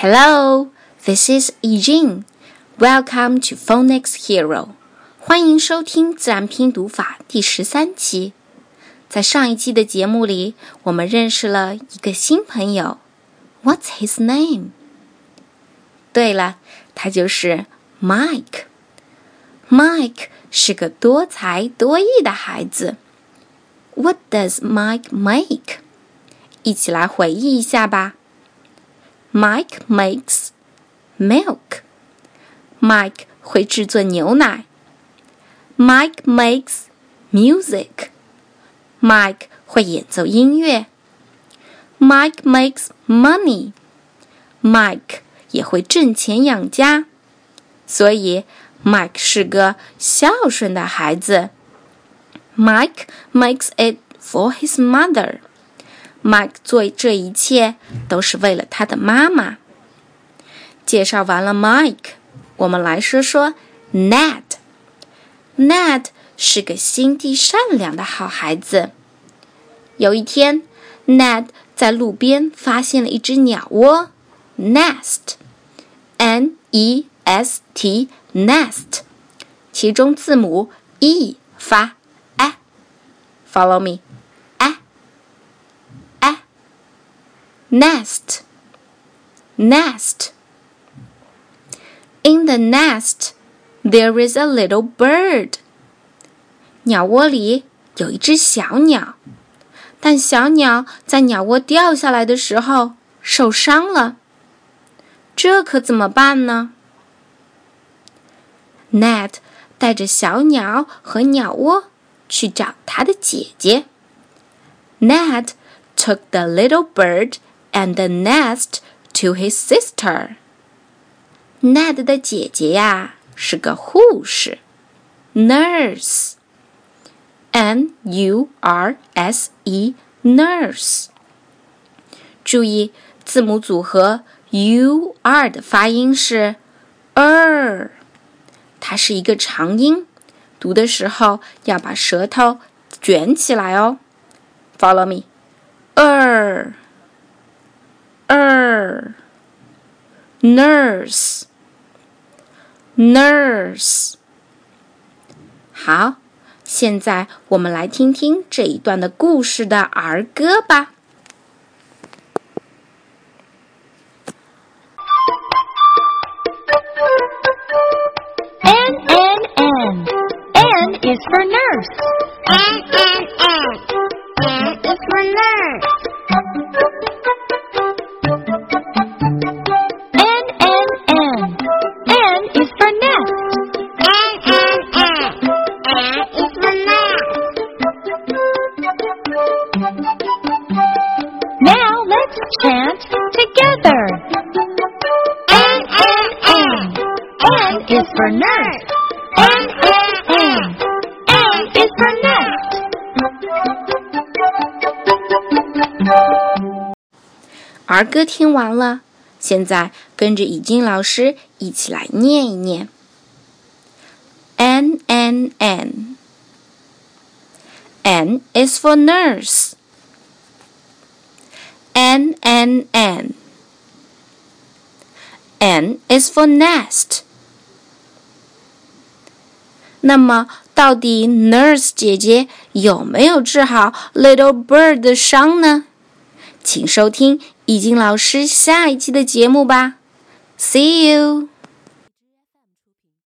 Hello, this is Eugene. Welcome to Phonics Hero. 欢迎收听自然拼读法第十三期。在上一期的节目里，我们认识了一个新朋友。What's his name? 对了，他就是 Mike。Mike 是个多才多艺的孩子。What does Mike make? 一起来回忆一下吧。Mike makes milk. Mike 会制作牛奶。Mike makes music. Mike 会演奏音乐。Mike makes money. Mike 也会挣钱养家。所以，Mike 是个孝顺的孩子。Mike makes it for his mother. Mike 做这一切都是为了他的妈妈。介绍完了 Mike，我们来说说 Ned。Ned 是个心地善良的好孩子。有一天，Ned 在路边发现了一只鸟窝 （nest），n e s t nest，其中字母 e 发 a，follow me。nest nest in the nest there is a little bird 鸟窝里有一只小鸟但小鸟在鸟窝掉下来的时候受伤了这可怎么办呢 ned 带着小鸟和鸟窝去找他的姐姐 ned took the little bird and the nest to his sister. Ned 的姐姐呀是个护士，nurse。N U R S E nurse。注意字母组合 U R 的发音是 er，它是一个长音，读的时候要把舌头卷起来哦。Follow me，er。 er nurse nurse 好，现在我们来听听这一段的故事的儿歌吧。N N N N is for nurse. N N N N is for nurse. chant together. N N N N is for nurse. N N N N is for nest. 儿歌听完了，现在跟着已经老师一起来念一念。N N N N is for nurse. N N N. N is for nest. 那么，到底 Nurse 姐姐有没有治好 Little Bird 的伤呢？请收听易经老师下一期的节目吧。See you.